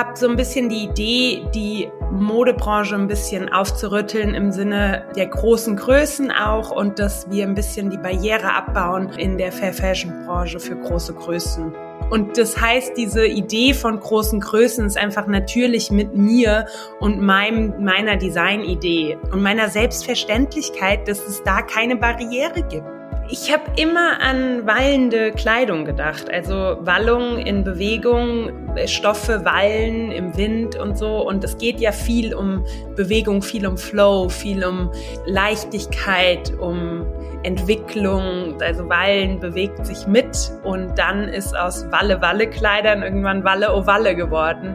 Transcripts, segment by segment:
habe so ein bisschen die Idee, die Modebranche ein bisschen aufzurütteln im Sinne der großen Größen auch und dass wir ein bisschen die Barriere abbauen in der Fair Fashion Branche für große Größen. Und das heißt, diese Idee von großen Größen ist einfach natürlich mit mir und meinem, meiner Designidee und meiner Selbstverständlichkeit, dass es da keine Barriere gibt. Ich habe immer an wallende Kleidung gedacht, also Wallung in Bewegung, Stoffe wallen im Wind und so. Und es geht ja viel um Bewegung, viel um Flow, viel um Leichtigkeit, um Entwicklung. Also Wallen bewegt sich mit und dann ist aus Walle-Walle-Kleidern irgendwann Walle-Ovalle geworden.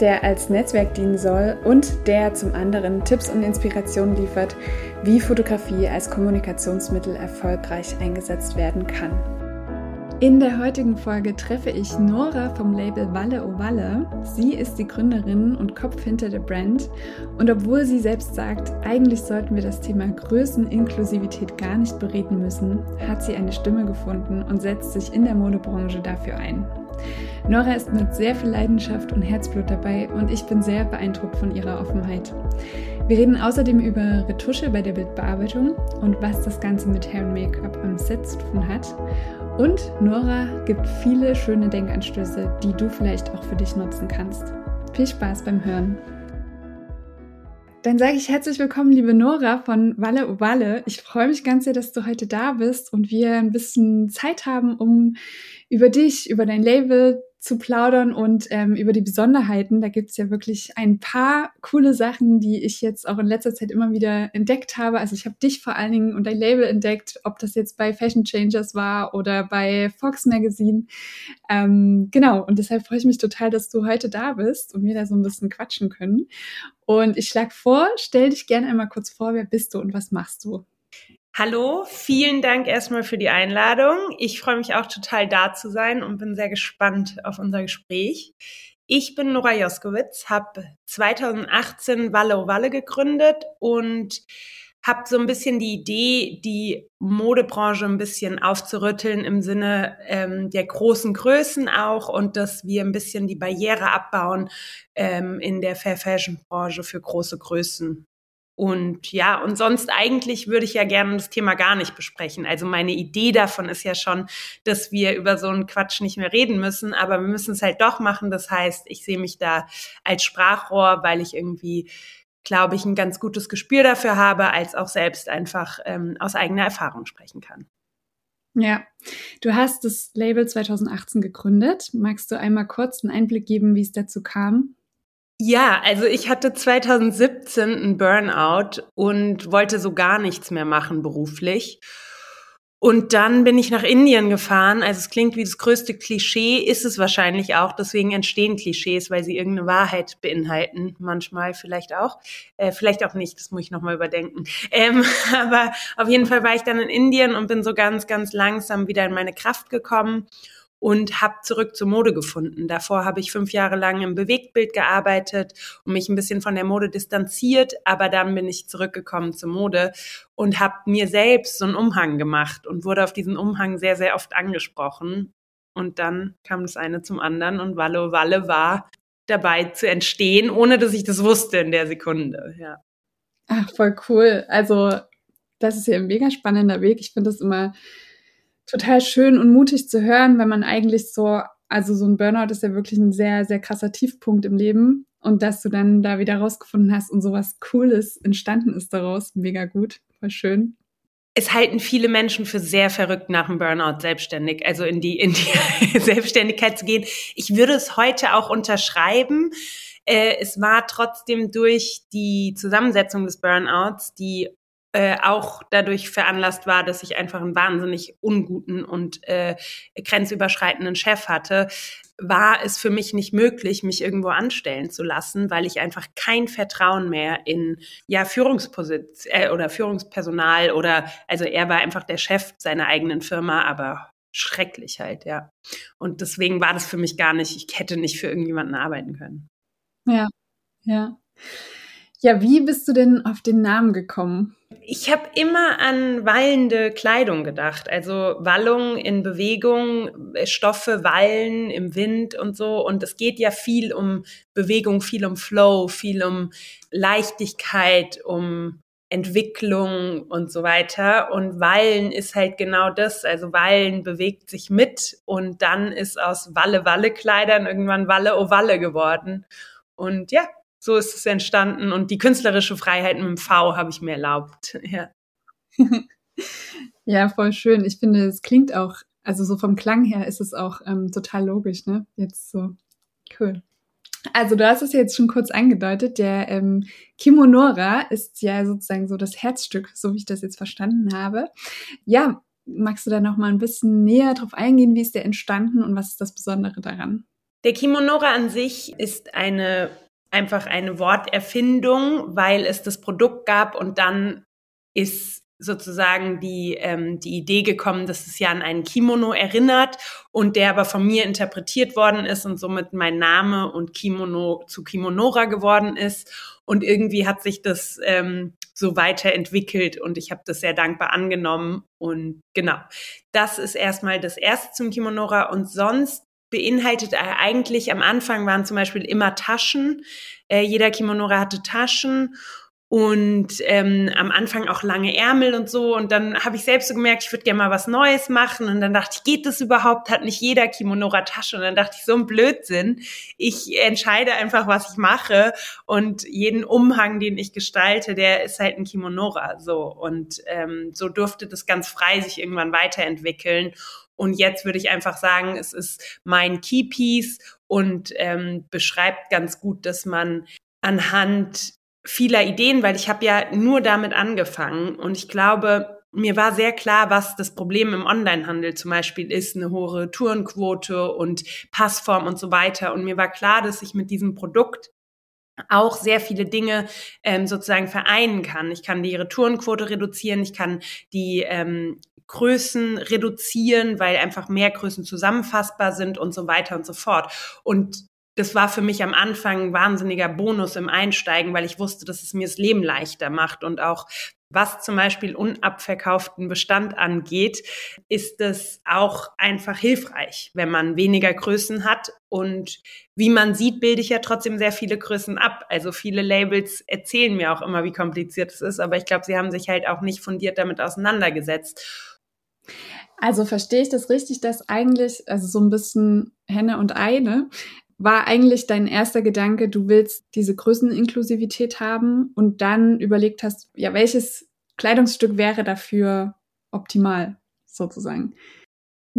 der als Netzwerk dienen soll und der zum anderen Tipps und Inspirationen liefert, wie Fotografie als Kommunikationsmittel erfolgreich eingesetzt werden kann. In der heutigen Folge treffe ich Nora vom Label Walle o Walle. Sie ist die Gründerin und Kopf hinter der Brand. Und obwohl sie selbst sagt, eigentlich sollten wir das Thema Größeninklusivität gar nicht bereden müssen, hat sie eine Stimme gefunden und setzt sich in der Modebranche dafür ein. Nora ist mit sehr viel Leidenschaft und Herzblut dabei und ich bin sehr beeindruckt von ihrer Offenheit. Wir reden außerdem über Retusche bei der Bildbearbeitung und was das Ganze mit Hair und Make-up am Set zu tun hat. Und Nora gibt viele schöne Denkanstöße, die du vielleicht auch für dich nutzen kannst. Viel Spaß beim Hören. Dann sage ich herzlich willkommen, liebe Nora von Walle Walle. Ich freue mich ganz sehr, dass du heute da bist und wir ein bisschen Zeit haben, um über dich, über dein Label zu plaudern und ähm, über die Besonderheiten. Da gibt's ja wirklich ein paar coole Sachen, die ich jetzt auch in letzter Zeit immer wieder entdeckt habe. Also ich habe dich vor allen Dingen und dein Label entdeckt, ob das jetzt bei Fashion Changers war oder bei Fox Magazine. Ähm, genau, und deshalb freue ich mich total, dass du heute da bist und wir da so ein bisschen quatschen können. Und ich schlage vor, stell dich gerne einmal kurz vor, wer bist du und was machst du? Hallo, vielen Dank erstmal für die Einladung. Ich freue mich auch total da zu sein und bin sehr gespannt auf unser Gespräch. Ich bin Nora Joskowitz, habe 2018 Walle o Walle gegründet und habe so ein bisschen die Idee, die Modebranche ein bisschen aufzurütteln im Sinne ähm, der großen Größen auch und dass wir ein bisschen die Barriere abbauen ähm, in der Fair Fashion Branche für große Größen. Und ja, und sonst eigentlich würde ich ja gerne das Thema gar nicht besprechen. Also meine Idee davon ist ja schon, dass wir über so einen Quatsch nicht mehr reden müssen, aber wir müssen es halt doch machen. Das heißt, ich sehe mich da als Sprachrohr, weil ich irgendwie, glaube ich, ein ganz gutes Gespür dafür habe, als auch selbst einfach ähm, aus eigener Erfahrung sprechen kann. Ja, du hast das Label 2018 gegründet. Magst du einmal kurz einen Einblick geben, wie es dazu kam? Ja, also ich hatte 2017 einen Burnout und wollte so gar nichts mehr machen beruflich. Und dann bin ich nach Indien gefahren. Also es klingt wie das größte Klischee, ist es wahrscheinlich auch. Deswegen entstehen Klischees, weil sie irgendeine Wahrheit beinhalten. Manchmal vielleicht auch. Äh, vielleicht auch nicht, das muss ich nochmal überdenken. Ähm, aber auf jeden Fall war ich dann in Indien und bin so ganz, ganz langsam wieder in meine Kraft gekommen und habe zurück zur Mode gefunden. Davor habe ich fünf Jahre lang im Bewegtbild gearbeitet und mich ein bisschen von der Mode distanziert, aber dann bin ich zurückgekommen zur Mode und habe mir selbst so einen Umhang gemacht und wurde auf diesen Umhang sehr, sehr oft angesprochen. Und dann kam das eine zum anderen und Walle Walle war dabei zu entstehen, ohne dass ich das wusste in der Sekunde. Ja. Ach, voll cool. Also das ist ja ein mega spannender Weg. Ich finde das immer total schön und mutig zu hören, wenn man eigentlich so, also so ein Burnout ist ja wirklich ein sehr, sehr krasser Tiefpunkt im Leben und dass du dann da wieder rausgefunden hast und sowas Cooles entstanden ist daraus, mega gut, voll schön. Es halten viele Menschen für sehr verrückt nach dem Burnout selbstständig, also in die, in die Selbstständigkeit zu gehen. Ich würde es heute auch unterschreiben. Äh, es war trotzdem durch die Zusammensetzung des Burnouts, die äh, auch dadurch veranlasst war, dass ich einfach einen wahnsinnig unguten und äh, grenzüberschreitenden Chef hatte, war es für mich nicht möglich, mich irgendwo anstellen zu lassen, weil ich einfach kein Vertrauen mehr in ja Führungsposition äh, oder Führungspersonal oder also er war einfach der Chef seiner eigenen Firma, aber schrecklich halt, ja. Und deswegen war das für mich gar nicht, ich hätte nicht für irgendjemanden arbeiten können. Ja, ja. Ja, wie bist du denn auf den Namen gekommen? Ich habe immer an wallende Kleidung gedacht, also Wallung in Bewegung, äh, Stoffe wallen im Wind und so. Und es geht ja viel um Bewegung, viel um Flow, viel um Leichtigkeit, um Entwicklung und so weiter. Und Wallen ist halt genau das. Also Wallen bewegt sich mit und dann ist aus Walle-Walle-Kleidern irgendwann Walle-Ovalle geworden. Und ja, so ist es entstanden und die künstlerische Freiheit mit dem V habe ich mir erlaubt. Ja. ja, voll schön. Ich finde, es klingt auch, also so vom Klang her ist es auch ähm, total logisch, ne? Jetzt so. Cool. Also du hast es jetzt schon kurz angedeutet, der ähm, Kimonora ist ja sozusagen so das Herzstück, so wie ich das jetzt verstanden habe. Ja, magst du da noch mal ein bisschen näher drauf eingehen, wie ist der entstanden und was ist das Besondere daran? Der Kimonora an sich ist eine einfach eine Worterfindung, weil es das Produkt gab und dann ist sozusagen die, ähm, die Idee gekommen, dass es ja an einen Kimono erinnert und der aber von mir interpretiert worden ist und somit mein Name und Kimono zu Kimonora geworden ist. Und irgendwie hat sich das ähm, so weiterentwickelt und ich habe das sehr dankbar angenommen. Und genau, das ist erstmal das Erste zum Kimonora und sonst beinhaltet eigentlich am Anfang waren zum Beispiel immer Taschen. Äh, jeder Kimonora hatte Taschen und ähm, am Anfang auch lange Ärmel und so. Und dann habe ich selbst so gemerkt, ich würde gerne mal was Neues machen. Und dann dachte ich, geht das überhaupt? Hat nicht jeder Kimonora Tasche? Und dann dachte ich, so ein Blödsinn. Ich entscheide einfach, was ich mache. Und jeden Umhang, den ich gestalte, der ist halt ein Kimonora. So. Und ähm, so durfte das ganz frei sich irgendwann weiterentwickeln. Und jetzt würde ich einfach sagen, es ist mein Keypiece und ähm, beschreibt ganz gut, dass man anhand vieler Ideen, weil ich habe ja nur damit angefangen und ich glaube, mir war sehr klar, was das Problem im Onlinehandel zum Beispiel ist, eine hohe Retourenquote und Passform und so weiter. Und mir war klar, dass ich mit diesem Produkt auch sehr viele Dinge ähm, sozusagen vereinen kann. Ich kann die Retourenquote reduzieren, ich kann die ähm, Größen reduzieren, weil einfach mehr Größen zusammenfassbar sind und so weiter und so fort. Und das war für mich am Anfang ein wahnsinniger Bonus im Einsteigen, weil ich wusste, dass es mir das Leben leichter macht und auch was zum Beispiel unabverkauften Bestand angeht, ist es auch einfach hilfreich, wenn man weniger Größen hat. Und wie man sieht, bilde ich ja trotzdem sehr viele Größen ab. Also viele Labels erzählen mir auch immer, wie kompliziert es ist, aber ich glaube, sie haben sich halt auch nicht fundiert damit auseinandergesetzt. Also verstehe ich das richtig, dass eigentlich, also so ein bisschen Henne und Ei, ne? War eigentlich dein erster Gedanke, du willst diese Größeninklusivität haben und dann überlegt hast, ja, welches Kleidungsstück wäre dafür optimal, sozusagen?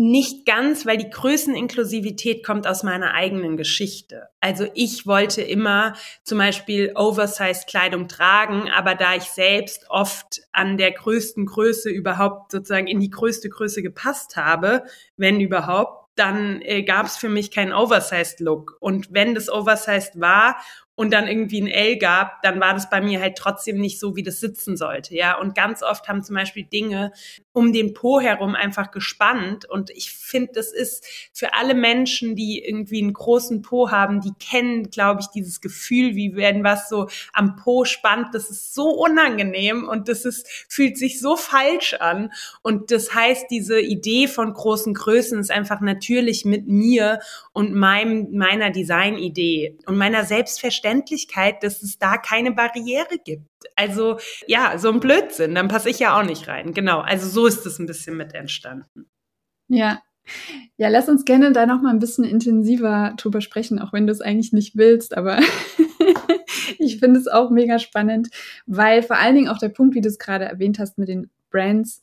Nicht ganz, weil die Größeninklusivität kommt aus meiner eigenen Geschichte. Also ich wollte immer zum Beispiel Oversized Kleidung tragen, aber da ich selbst oft an der größten Größe überhaupt sozusagen in die größte Größe gepasst habe, wenn überhaupt, dann äh, gab es für mich keinen Oversized Look. Und wenn das Oversized war und dann irgendwie ein L gab, dann war das bei mir halt trotzdem nicht so, wie das sitzen sollte, ja. Und ganz oft haben zum Beispiel Dinge um den Po herum einfach gespannt. Und ich finde, das ist für alle Menschen, die irgendwie einen großen Po haben, die kennen, glaube ich, dieses Gefühl, wie wenn was so am Po spannt. Das ist so unangenehm und das ist, fühlt sich so falsch an. Und das heißt, diese Idee von großen Größen ist einfach natürlich mit mir und meinem, meiner Designidee und meiner Selbstverständlichkeit, dass es da keine Barriere gibt. Also ja, so ein Blödsinn, dann passe ich ja auch nicht rein. Genau, also so ist es ein bisschen mit entstanden. Ja. Ja, lass uns gerne da noch mal ein bisschen intensiver drüber sprechen, auch wenn du es eigentlich nicht willst, aber ich finde es auch mega spannend, weil vor allen Dingen auch der Punkt, wie du es gerade erwähnt hast mit den Brands,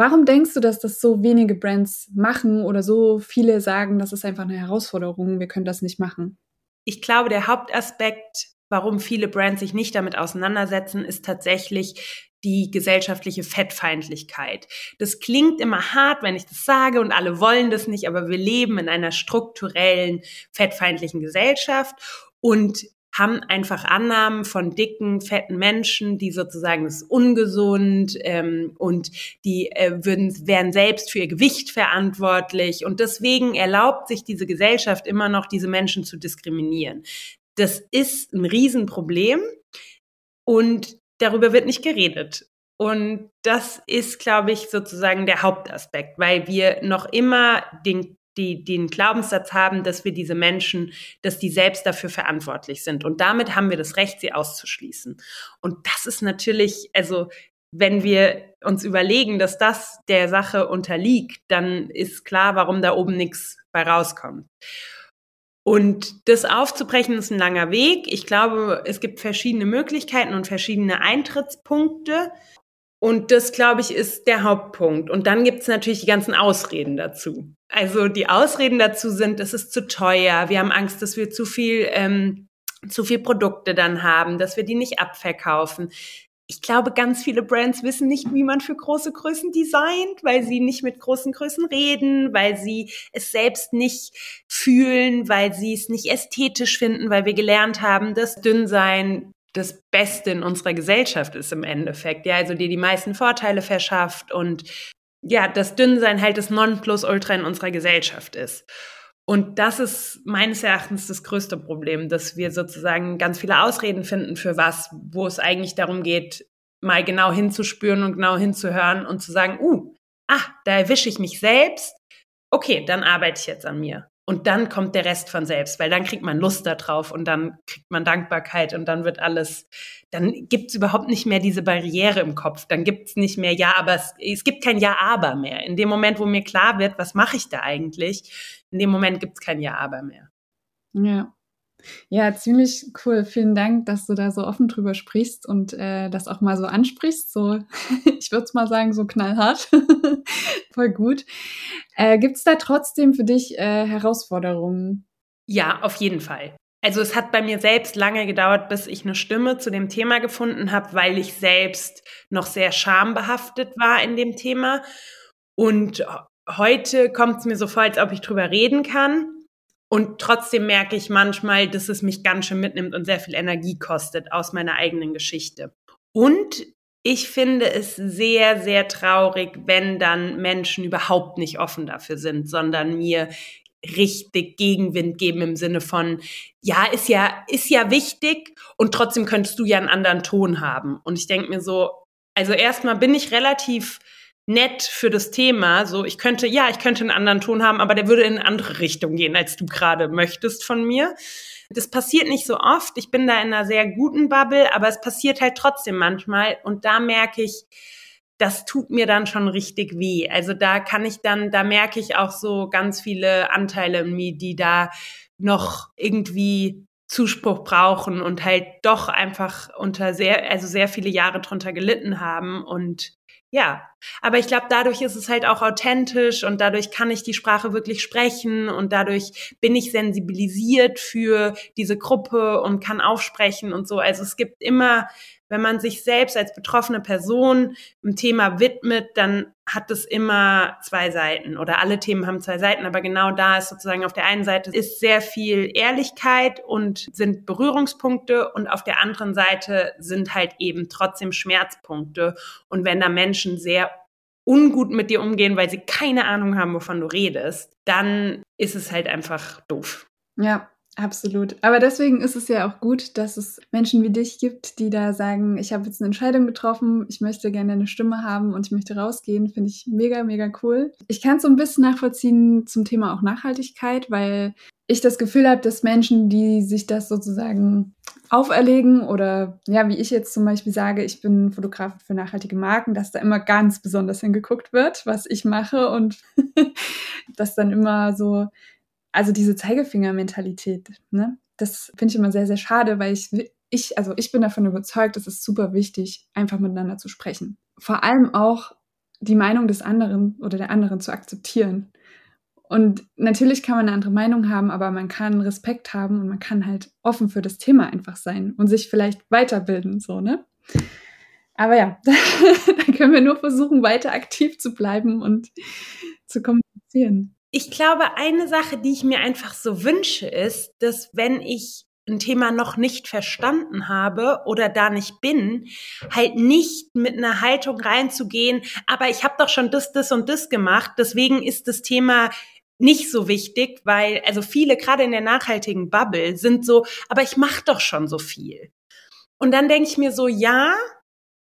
Warum denkst du, dass das so wenige Brands machen oder so viele sagen, das ist einfach eine Herausforderung, wir können das nicht machen? Ich glaube, der Hauptaspekt, warum viele Brands sich nicht damit auseinandersetzen, ist tatsächlich die gesellschaftliche Fettfeindlichkeit. Das klingt immer hart, wenn ich das sage und alle wollen das nicht, aber wir leben in einer strukturellen fettfeindlichen Gesellschaft und haben einfach Annahmen von dicken, fetten Menschen, die sozusagen das ist ungesund ähm, und die äh, würden, wären selbst für ihr Gewicht verantwortlich. Und deswegen erlaubt sich diese Gesellschaft immer noch, diese Menschen zu diskriminieren. Das ist ein Riesenproblem und darüber wird nicht geredet. Und das ist, glaube ich, sozusagen der Hauptaspekt, weil wir noch immer den die den Glaubenssatz haben, dass wir diese Menschen, dass die selbst dafür verantwortlich sind. Und damit haben wir das Recht, sie auszuschließen. Und das ist natürlich, also wenn wir uns überlegen, dass das der Sache unterliegt, dann ist klar, warum da oben nichts bei rauskommt. Und das aufzubrechen ist ein langer Weg. Ich glaube, es gibt verschiedene Möglichkeiten und verschiedene Eintrittspunkte. Und das, glaube ich, ist der Hauptpunkt. Und dann gibt es natürlich die ganzen Ausreden dazu. Also die Ausreden dazu sind, es ist zu teuer, wir haben Angst, dass wir zu viel, ähm, zu viel Produkte dann haben, dass wir die nicht abverkaufen. Ich glaube, ganz viele Brands wissen nicht, wie man für große Größen designt, weil sie nicht mit großen Größen reden, weil sie es selbst nicht fühlen, weil sie es nicht ästhetisch finden, weil wir gelernt haben, dass Dünnsein das Beste in unserer Gesellschaft ist im Endeffekt, ja, also dir die meisten Vorteile verschafft und ja, das Dünnsein halt das Nonplusultra in unserer Gesellschaft ist. Und das ist meines Erachtens das größte Problem, dass wir sozusagen ganz viele Ausreden finden für was, wo es eigentlich darum geht, mal genau hinzuspüren und genau hinzuhören und zu sagen, uh, ah, da erwische ich mich selbst. Okay, dann arbeite ich jetzt an mir. Und dann kommt der Rest von selbst, weil dann kriegt man Lust darauf und dann kriegt man Dankbarkeit und dann wird alles, dann gibt es überhaupt nicht mehr diese Barriere im Kopf. Dann gibt es nicht mehr Ja, aber es, es gibt kein Ja, aber mehr. In dem Moment, wo mir klar wird, was mache ich da eigentlich, in dem Moment gibt es kein Ja, aber mehr. Ja. Ja, ziemlich cool. Vielen Dank, dass du da so offen drüber sprichst und äh, das auch mal so ansprichst. So, ich würde es mal sagen, so knallhart. Voll gut. Äh, Gibt es da trotzdem für dich äh, Herausforderungen? Ja, auf jeden Fall. Also es hat bei mir selbst lange gedauert, bis ich eine Stimme zu dem Thema gefunden habe, weil ich selbst noch sehr schambehaftet war in dem Thema. Und heute kommt es mir so vor, als ob ich drüber reden kann. Und trotzdem merke ich manchmal, dass es mich ganz schön mitnimmt und sehr viel Energie kostet aus meiner eigenen Geschichte. Und ich finde es sehr, sehr traurig, wenn dann Menschen überhaupt nicht offen dafür sind, sondern mir richtig Gegenwind geben im Sinne von, ja, ist ja, ist ja wichtig und trotzdem könntest du ja einen anderen Ton haben. Und ich denke mir so, also erstmal bin ich relativ nett für das Thema. So, ich könnte, ja, ich könnte einen anderen Ton haben, aber der würde in eine andere Richtung gehen, als du gerade möchtest von mir. Das passiert nicht so oft. Ich bin da in einer sehr guten Bubble, aber es passiert halt trotzdem manchmal. Und da merke ich, das tut mir dann schon richtig weh. Also da kann ich dann, da merke ich auch so ganz viele Anteile in mir, die da noch irgendwie Zuspruch brauchen und halt doch einfach unter sehr, also sehr viele Jahre drunter gelitten haben und ja, aber ich glaube, dadurch ist es halt auch authentisch und dadurch kann ich die Sprache wirklich sprechen und dadurch bin ich sensibilisiert für diese Gruppe und kann aufsprechen und so. Also es gibt immer wenn man sich selbst als betroffene Person einem Thema widmet, dann hat es immer zwei Seiten oder alle Themen haben zwei Seiten, aber genau da ist sozusagen auf der einen Seite ist sehr viel Ehrlichkeit und sind Berührungspunkte und auf der anderen Seite sind halt eben trotzdem Schmerzpunkte. Und wenn da Menschen sehr ungut mit dir umgehen, weil sie keine Ahnung haben, wovon du redest, dann ist es halt einfach doof. Ja, Absolut. Aber deswegen ist es ja auch gut, dass es Menschen wie dich gibt, die da sagen, ich habe jetzt eine Entscheidung getroffen, ich möchte gerne eine Stimme haben und ich möchte rausgehen. Finde ich mega, mega cool. Ich kann es so ein bisschen nachvollziehen zum Thema auch Nachhaltigkeit, weil ich das Gefühl habe, dass Menschen, die sich das sozusagen auferlegen oder ja, wie ich jetzt zum Beispiel sage, ich bin Fotograf für nachhaltige Marken, dass da immer ganz besonders hingeguckt wird, was ich mache und dass dann immer so also diese Zeigefinger-Mentalität, ne? Das finde ich immer sehr, sehr schade, weil ich, ich, also ich bin davon überzeugt, es ist super wichtig, einfach miteinander zu sprechen. Vor allem auch die Meinung des anderen oder der anderen zu akzeptieren. Und natürlich kann man eine andere Meinung haben, aber man kann Respekt haben und man kann halt offen für das Thema einfach sein und sich vielleicht weiterbilden, so, ne? Aber ja, da können wir nur versuchen, weiter aktiv zu bleiben und zu kommunizieren. Ich glaube, eine Sache, die ich mir einfach so wünsche, ist, dass wenn ich ein Thema noch nicht verstanden habe oder da nicht bin, halt nicht mit einer Haltung reinzugehen, aber ich habe doch schon das, das und das gemacht, deswegen ist das Thema nicht so wichtig, weil also viele gerade in der nachhaltigen Bubble sind so, aber ich mache doch schon so viel. Und dann denke ich mir so, ja,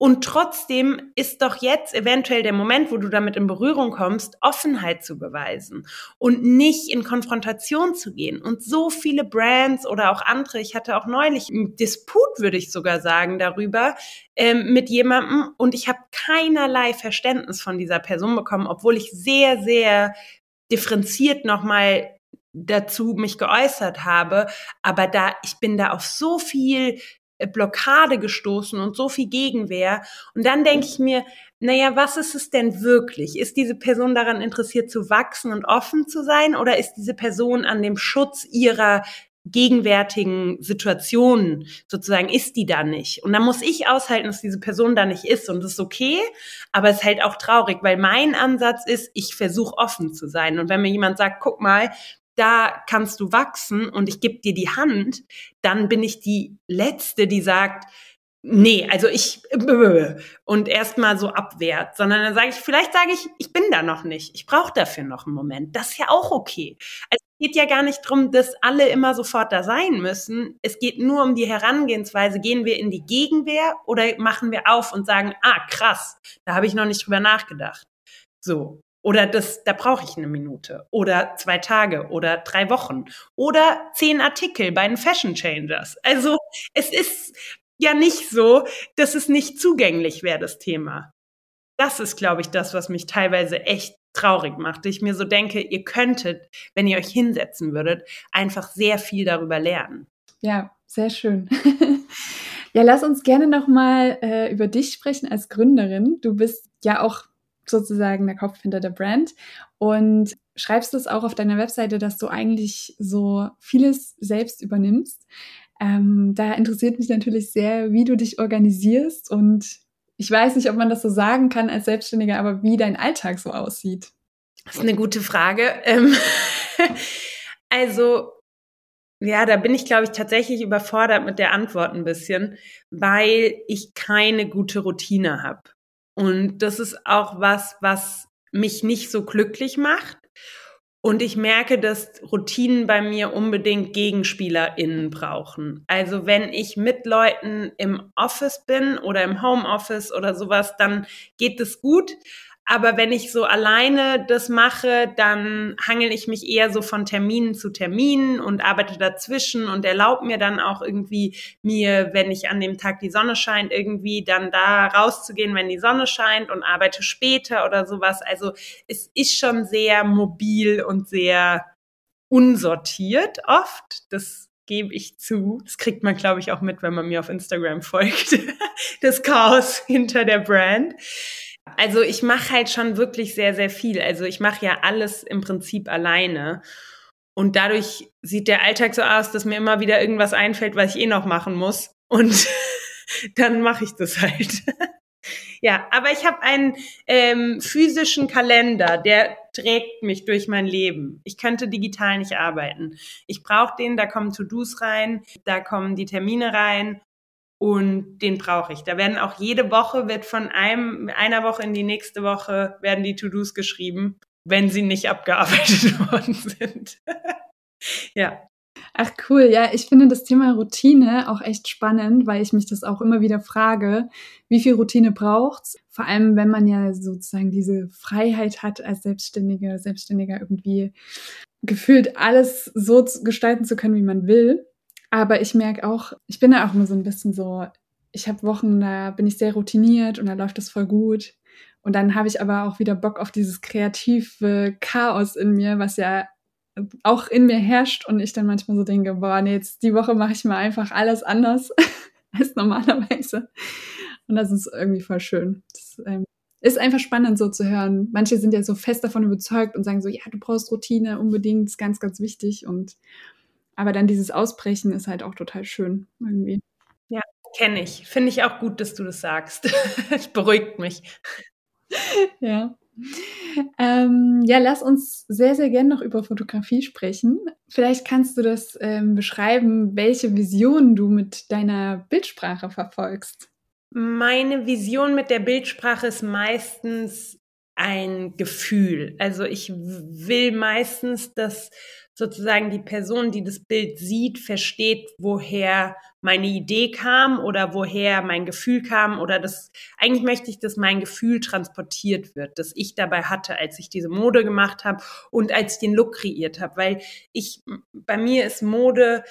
und trotzdem ist doch jetzt eventuell der Moment, wo du damit in Berührung kommst, Offenheit zu beweisen und nicht in Konfrontation zu gehen. Und so viele Brands oder auch andere, ich hatte auch neulich einen Disput, würde ich sogar sagen, darüber ähm, mit jemandem und ich habe keinerlei Verständnis von dieser Person bekommen, obwohl ich sehr, sehr differenziert nochmal dazu mich geäußert habe. Aber da, ich bin da auf so viel Blockade gestoßen und so viel Gegenwehr. Und dann denke ich mir, naja, was ist es denn wirklich? Ist diese Person daran interessiert zu wachsen und offen zu sein oder ist diese Person an dem Schutz ihrer gegenwärtigen Situationen sozusagen ist die da nicht. Und dann muss ich aushalten, dass diese Person da nicht ist. Und das ist okay, aber es ist halt auch traurig, weil mein Ansatz ist, ich versuche offen zu sein. Und wenn mir jemand sagt, guck mal, da kannst du wachsen und ich gebe dir die Hand, dann bin ich die Letzte, die sagt, nee, also ich und erstmal so abwehrt, sondern dann sage ich, vielleicht sage ich, ich bin da noch nicht, ich brauche dafür noch einen Moment. Das ist ja auch okay. Also es geht ja gar nicht drum, dass alle immer sofort da sein müssen. Es geht nur um die Herangehensweise. Gehen wir in die Gegenwehr oder machen wir auf und sagen, ah, krass, da habe ich noch nicht drüber nachgedacht. So. Oder das, da brauche ich eine Minute oder zwei Tage oder drei Wochen oder zehn Artikel bei den Fashion Changers. Also es ist ja nicht so, dass es nicht zugänglich wäre, das Thema. Das ist, glaube ich, das, was mich teilweise echt traurig macht. Ich mir so denke, ihr könntet, wenn ihr euch hinsetzen würdet, einfach sehr viel darüber lernen. Ja, sehr schön. ja, lass uns gerne nochmal äh, über dich sprechen als Gründerin. Du bist ja auch sozusagen der Kopf hinter der Brand und schreibst es auch auf deiner Webseite, dass du eigentlich so vieles selbst übernimmst. Ähm, da interessiert mich natürlich sehr, wie du dich organisierst und ich weiß nicht, ob man das so sagen kann als Selbstständiger, aber wie dein Alltag so aussieht. Das ist eine gute Frage. Ähm, also, ja, da bin ich, glaube ich, tatsächlich überfordert mit der Antwort ein bisschen, weil ich keine gute Routine habe. Und das ist auch was, was mich nicht so glücklich macht. Und ich merke, dass Routinen bei mir unbedingt GegenspielerInnen brauchen. Also wenn ich mit Leuten im Office bin oder im Homeoffice oder sowas, dann geht es gut. Aber wenn ich so alleine das mache, dann hangel ich mich eher so von Terminen zu Terminen und arbeite dazwischen und erlaube mir dann auch irgendwie mir, wenn ich an dem Tag die Sonne scheint, irgendwie dann da rauszugehen, wenn die Sonne scheint und arbeite später oder sowas. Also es ist schon sehr mobil und sehr unsortiert oft. Das gebe ich zu. Das kriegt man, glaube ich, auch mit, wenn man mir auf Instagram folgt. das Chaos hinter der Brand. Also ich mache halt schon wirklich sehr, sehr viel. Also ich mache ja alles im Prinzip alleine. Und dadurch sieht der Alltag so aus, dass mir immer wieder irgendwas einfällt, was ich eh noch machen muss. Und dann mache ich das halt. ja, aber ich habe einen ähm, physischen Kalender, der trägt mich durch mein Leben. Ich könnte digital nicht arbeiten. Ich brauche den, da kommen To-Dos rein, da kommen die Termine rein und den brauche ich. Da werden auch jede Woche wird von einem, einer Woche in die nächste Woche werden die To-Dos geschrieben, wenn sie nicht abgearbeitet worden sind. ja. Ach cool, ja, ich finde das Thema Routine auch echt spannend, weil ich mich das auch immer wieder frage, wie viel Routine braucht's? Vor allem, wenn man ja sozusagen diese Freiheit hat, als Selbstständiger, Selbstständiger irgendwie gefühlt alles so gestalten zu können, wie man will. Aber ich merke auch, ich bin da auch immer so ein bisschen so, ich habe Wochen, da bin ich sehr routiniert und da läuft das voll gut. Und dann habe ich aber auch wieder Bock auf dieses kreative Chaos in mir, was ja auch in mir herrscht und ich dann manchmal so denke, boah, nee, jetzt die Woche mache ich mal einfach alles anders als normalerweise. Und das ist irgendwie voll schön. Das ähm, ist einfach spannend so zu hören. Manche sind ja so fest davon überzeugt und sagen so, ja, du brauchst Routine unbedingt, ist ganz, ganz wichtig. Und aber dann dieses Ausbrechen ist halt auch total schön irgendwie. Ja, kenne ich. Finde ich auch gut, dass du das sagst. Es beruhigt mich. Ja. Ähm, ja, lass uns sehr, sehr gerne noch über Fotografie sprechen. Vielleicht kannst du das ähm, beschreiben, welche Vision du mit deiner Bildsprache verfolgst. Meine Vision mit der Bildsprache ist meistens ein Gefühl. Also ich will meistens, dass sozusagen die Person, die das Bild sieht, versteht, woher meine Idee kam oder woher mein Gefühl kam oder das, eigentlich möchte ich, dass mein Gefühl transportiert wird, das ich dabei hatte, als ich diese Mode gemacht habe und als ich den Look kreiert habe, weil ich, bei mir ist Mode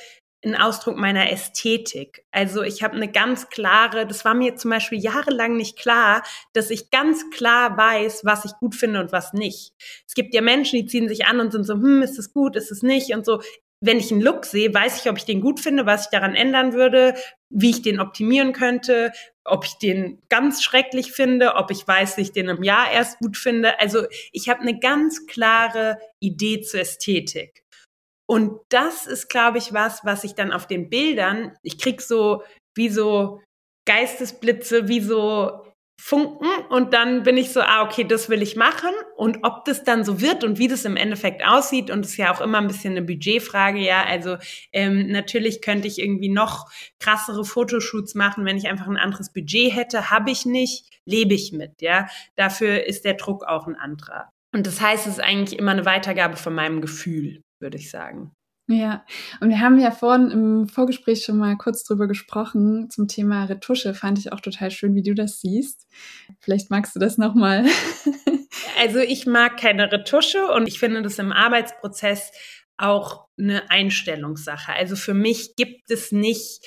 ein Ausdruck meiner Ästhetik. Also ich habe eine ganz klare, das war mir zum Beispiel jahrelang nicht klar, dass ich ganz klar weiß, was ich gut finde und was nicht. Es gibt ja Menschen, die ziehen sich an und sind so, hm, ist es gut, ist es nicht und so. Wenn ich einen Look sehe, weiß ich, ob ich den gut finde, was ich daran ändern würde, wie ich den optimieren könnte, ob ich den ganz schrecklich finde, ob ich weiß, dass ich den im Jahr erst gut finde. Also ich habe eine ganz klare Idee zur Ästhetik. Und das ist, glaube ich, was, was ich dann auf den Bildern, ich krieg so wie so Geistesblitze, wie so Funken und dann bin ich so, ah, okay, das will ich machen. Und ob das dann so wird und wie das im Endeffekt aussieht, und das ist ja auch immer ein bisschen eine Budgetfrage, ja. Also ähm, natürlich könnte ich irgendwie noch krassere Fotoshoots machen, wenn ich einfach ein anderes Budget hätte. Habe ich nicht, lebe ich mit, ja. Dafür ist der Druck auch ein anderer. Und das heißt, es ist eigentlich immer eine Weitergabe von meinem Gefühl würde ich sagen. Ja, und wir haben ja vorhin im Vorgespräch schon mal kurz drüber gesprochen zum Thema Retusche. Fand ich auch total schön, wie du das siehst. Vielleicht magst du das nochmal. also ich mag keine Retusche und ich finde das im Arbeitsprozess auch eine Einstellungssache. Also für mich gibt es nicht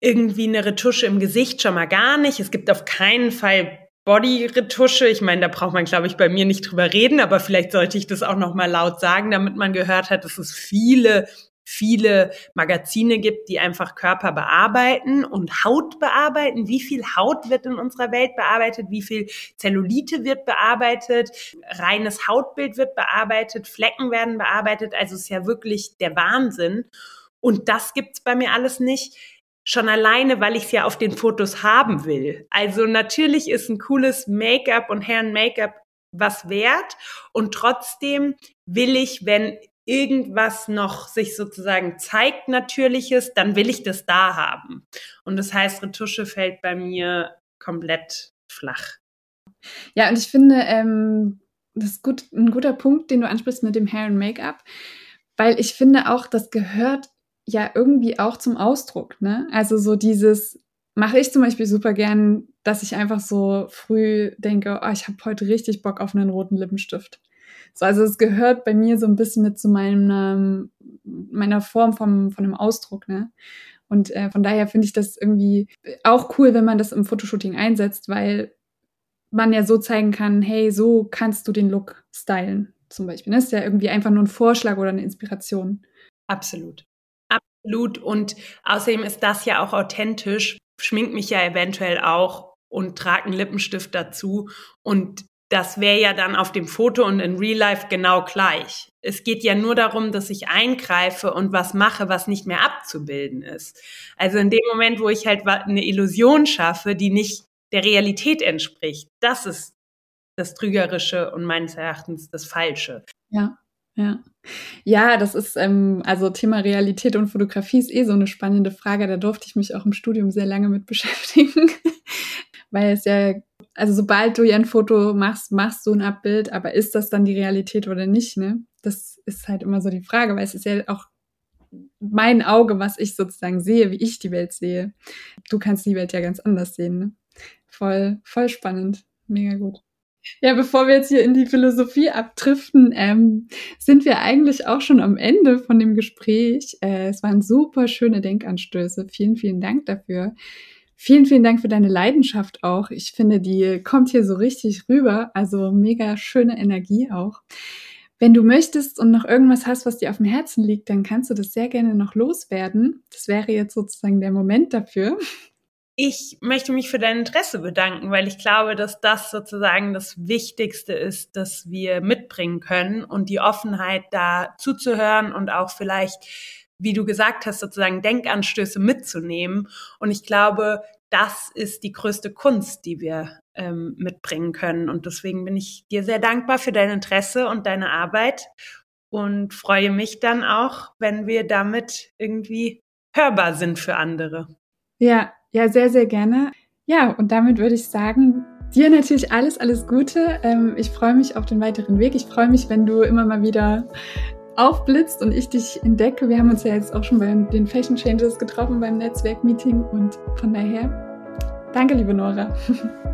irgendwie eine Retusche im Gesicht schon mal gar nicht. Es gibt auf keinen Fall Body-Retusche. Ich meine, da braucht man, glaube ich, bei mir nicht drüber reden, aber vielleicht sollte ich das auch noch mal laut sagen, damit man gehört hat, dass es viele viele Magazine gibt, die einfach Körper bearbeiten und Haut bearbeiten. Wie viel Haut wird in unserer Welt bearbeitet? Wie viel Zellulite wird bearbeitet? Reines Hautbild wird bearbeitet? Flecken werden bearbeitet? Also es ist ja wirklich der Wahnsinn. Und das gibt's bei mir alles nicht. Schon alleine, weil ich es ja auf den Fotos haben will. Also natürlich ist ein cooles Make-up und Herren-Make-up was wert. Und trotzdem will ich, wenn irgendwas noch sich sozusagen zeigt, natürliches, dann will ich das da haben. Und das heißt, Retusche fällt bei mir komplett flach. Ja, und ich finde, ähm, das ist gut, ein guter Punkt, den du ansprichst mit dem Hair und Make-up, weil ich finde auch, das gehört ja irgendwie auch zum Ausdruck, ne? Also so dieses mache ich zum Beispiel super gern, dass ich einfach so früh denke, oh, ich habe heute richtig Bock auf einen roten Lippenstift. So, also es gehört bei mir so ein bisschen mit zu meinem, meiner Form vom, von dem Ausdruck, ne? Und äh, von daher finde ich das irgendwie auch cool, wenn man das im Fotoshooting einsetzt, weil man ja so zeigen kann, hey, so kannst du den Look stylen, zum Beispiel. Das ist ja irgendwie einfach nur ein Vorschlag oder eine Inspiration. Absolut. Absolut. Und außerdem ist das ja auch authentisch. Schmink mich ja eventuell auch und trage einen Lippenstift dazu. Und das wäre ja dann auf dem Foto und in Real Life genau gleich. Es geht ja nur darum, dass ich eingreife und was mache, was nicht mehr abzubilden ist. Also in dem Moment, wo ich halt eine Illusion schaffe, die nicht der Realität entspricht, das ist das Trügerische und meines Erachtens das Falsche. Ja. Ja. Ja, das ist, ähm, also Thema Realität und Fotografie ist eh so eine spannende Frage. Da durfte ich mich auch im Studium sehr lange mit beschäftigen. Weil es ja, also sobald du ja ein Foto machst, machst du ein Abbild, aber ist das dann die Realität oder nicht, ne? Das ist halt immer so die Frage, weil es ist ja auch mein Auge, was ich sozusagen sehe, wie ich die Welt sehe. Du kannst die Welt ja ganz anders sehen, ne? Voll, voll spannend. Mega gut. Ja, bevor wir jetzt hier in die Philosophie abdriften, ähm, sind wir eigentlich auch schon am Ende von dem Gespräch. Äh, es waren super schöne Denkanstöße. Vielen, vielen Dank dafür. Vielen, vielen Dank für deine Leidenschaft auch. Ich finde, die kommt hier so richtig rüber. Also mega schöne Energie auch. Wenn du möchtest und noch irgendwas hast, was dir auf dem Herzen liegt, dann kannst du das sehr gerne noch loswerden. Das wäre jetzt sozusagen der Moment dafür. Ich möchte mich für dein Interesse bedanken, weil ich glaube, dass das sozusagen das Wichtigste ist, das wir mitbringen können und die Offenheit da zuzuhören und auch vielleicht wie du gesagt hast, sozusagen Denkanstöße mitzunehmen. Und ich glaube, das ist die größte Kunst, die wir ähm, mitbringen können. Und deswegen bin ich dir sehr dankbar für dein Interesse und deine Arbeit und freue mich dann auch, wenn wir damit irgendwie hörbar sind für andere. Ja, ja, sehr, sehr gerne. Ja, und damit würde ich sagen, dir natürlich alles, alles Gute. Ähm, ich freue mich auf den weiteren Weg. Ich freue mich, wenn du immer mal wieder aufblitzt und ich dich entdecke. Wir haben uns ja jetzt auch schon bei den Fashion Changes getroffen beim Netzwerkmeeting und von daher, danke, liebe Nora.